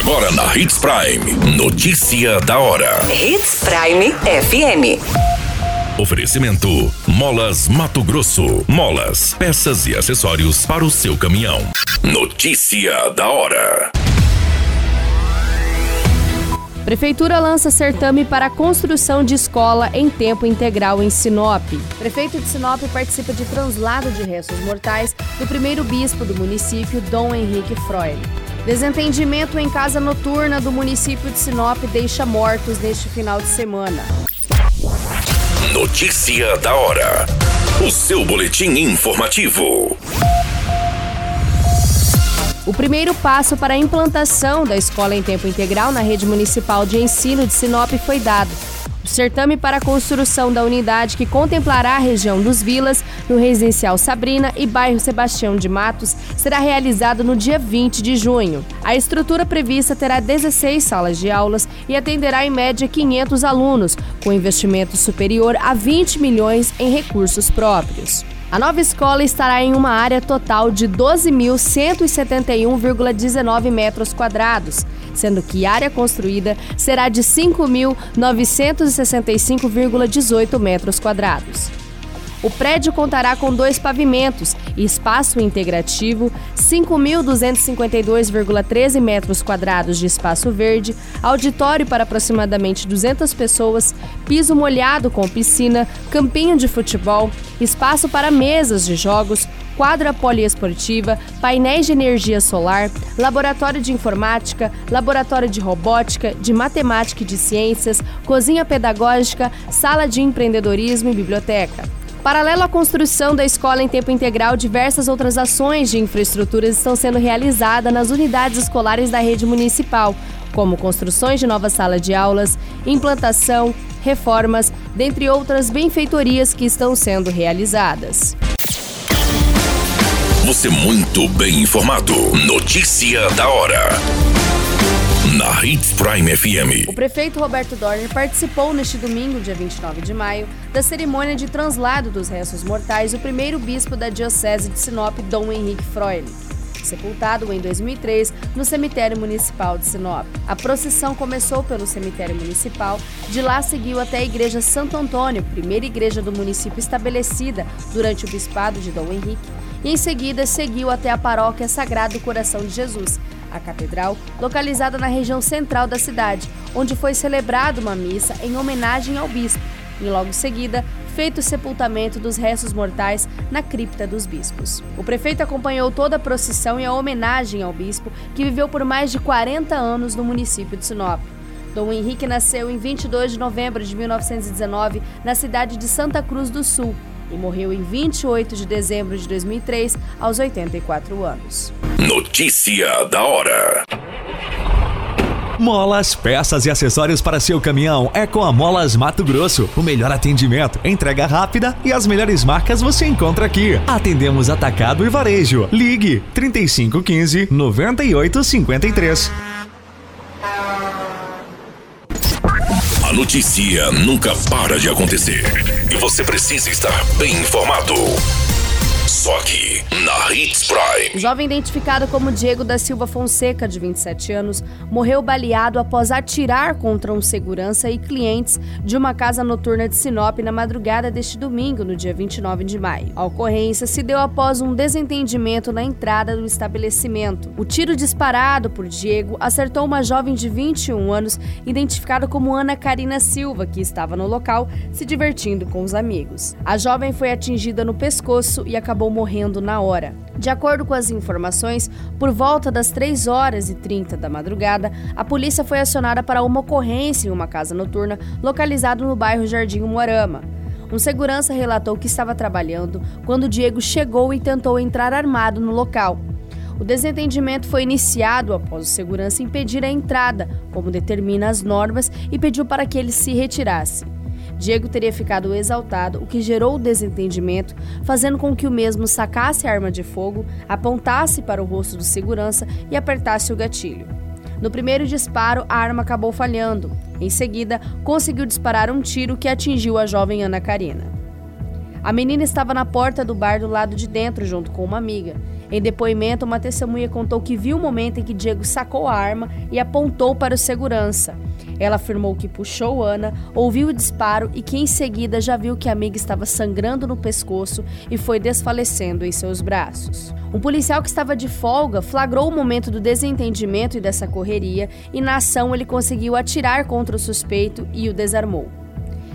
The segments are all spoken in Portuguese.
Agora na Hits Prime. Notícia da hora. Hits Prime FM. Oferecimento: Molas Mato Grosso. Molas, peças e acessórios para o seu caminhão. Notícia da hora. Prefeitura lança certame para a construção de escola em tempo integral em Sinop. Prefeito de Sinop participa de translado de restos mortais do primeiro bispo do município, Dom Henrique Freud. Desentendimento em casa noturna do município de Sinop deixa mortos neste final de semana. Notícia da hora. O seu boletim informativo. O primeiro passo para a implantação da escola em tempo integral na rede municipal de ensino de Sinop foi dado. O certame para a construção da unidade que contemplará a região dos Vilas, no residencial Sabrina e bairro Sebastião de Matos, será realizado no dia 20 de junho. A estrutura prevista terá 16 salas de aulas e atenderá em média 500 alunos, com investimento superior a 20 milhões em recursos próprios. A nova escola estará em uma área total de 12.171,19 metros quadrados, sendo que a área construída será de 5.965,18 metros quadrados. O prédio contará com dois pavimentos e espaço integrativo, 5.252,13 metros quadrados de espaço verde, auditório para aproximadamente 200 pessoas, piso molhado com piscina, campinho de futebol, espaço para mesas de jogos, quadra poliesportiva, painéis de energia solar, laboratório de informática, laboratório de robótica, de matemática e de ciências, cozinha pedagógica, sala de empreendedorismo e biblioteca. Paralelo à construção da escola em tempo integral, diversas outras ações de infraestruturas estão sendo realizadas nas unidades escolares da rede municipal, como construções de novas salas de aulas, implantação, reformas, dentre outras benfeitorias que estão sendo realizadas. Você muito bem informado. Notícia da hora na Hits Prime FM. O prefeito Roberto Dorner participou neste domingo, dia 29 de maio, da cerimônia de translado dos restos mortais do primeiro bispo da Diocese de Sinop, Dom Henrique Freule sepultado em 2003 no cemitério municipal de Sinop. A procissão começou pelo cemitério municipal, de lá seguiu até a igreja Santo Antônio, primeira igreja do município estabelecida durante o bispado de Dom Henrique, e em seguida seguiu até a paróquia Sagrado Coração de Jesus, a catedral, localizada na região central da cidade, onde foi celebrada uma missa em homenagem ao bispo, e logo em seguida feito o sepultamento dos restos mortais na cripta dos bispos. O prefeito acompanhou toda a procissão e a homenagem ao bispo, que viveu por mais de 40 anos no município de Sinop. Dom Henrique nasceu em 22 de novembro de 1919 na cidade de Santa Cruz do Sul e morreu em 28 de dezembro de 2003, aos 84 anos. Notícia da hora. Molas, peças e acessórios para seu caminhão é com a Molas Mato Grosso. O melhor atendimento, entrega rápida e as melhores marcas você encontra aqui. Atendemos atacado e varejo. Ligue 3515 9853. A notícia nunca para de acontecer e você precisa estar bem informado. Só aqui, na Hits Prime. O jovem identificado como Diego da Silva Fonseca, de 27 anos, morreu baleado após atirar contra um segurança e clientes de uma casa noturna de Sinop na madrugada deste domingo, no dia 29 de maio. A ocorrência se deu após um desentendimento na entrada do estabelecimento. O tiro disparado por Diego acertou uma jovem de 21 anos, identificada como Ana Karina Silva, que estava no local se divertindo com os amigos. A jovem foi atingida no pescoço e acabou morrendo na hora. De acordo com as informações, por volta das 3 horas e 30 da madrugada, a polícia foi acionada para uma ocorrência em uma casa noturna localizada no bairro Jardim Moarama. Um segurança relatou que estava trabalhando quando Diego chegou e tentou entrar armado no local. O desentendimento foi iniciado após o segurança impedir a entrada, como determina as normas, e pediu para que ele se retirasse. Diego teria ficado exaltado, o que gerou o desentendimento, fazendo com que o mesmo sacasse a arma de fogo, apontasse para o rosto do segurança e apertasse o gatilho. No primeiro disparo, a arma acabou falhando. Em seguida, conseguiu disparar um tiro que atingiu a jovem Ana Karina. A menina estava na porta do bar do lado de dentro junto com uma amiga. Em depoimento, uma testemunha contou que viu o momento em que Diego sacou a arma e apontou para o segurança. Ela afirmou que puxou Ana, ouviu o disparo e que em seguida já viu que a amiga estava sangrando no pescoço e foi desfalecendo em seus braços. Um policial que estava de folga flagrou o momento do desentendimento e dessa correria e na ação ele conseguiu atirar contra o suspeito e o desarmou.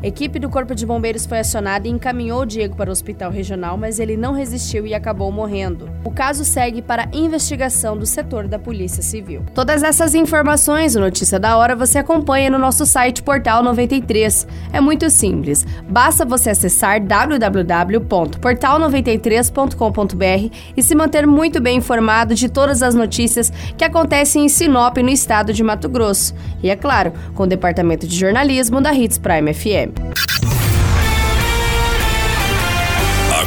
Equipe do Corpo de Bombeiros foi acionada e encaminhou Diego para o hospital regional, mas ele não resistiu e acabou morrendo. O caso segue para investigação do setor da Polícia Civil. Todas essas informações, o Notícia da Hora, você acompanha no nosso site Portal 93. É muito simples. Basta você acessar www.portal93.com.br e se manter muito bem informado de todas as notícias que acontecem em Sinop, no estado de Mato Grosso. E é claro, com o departamento de jornalismo da Hits Prime FM.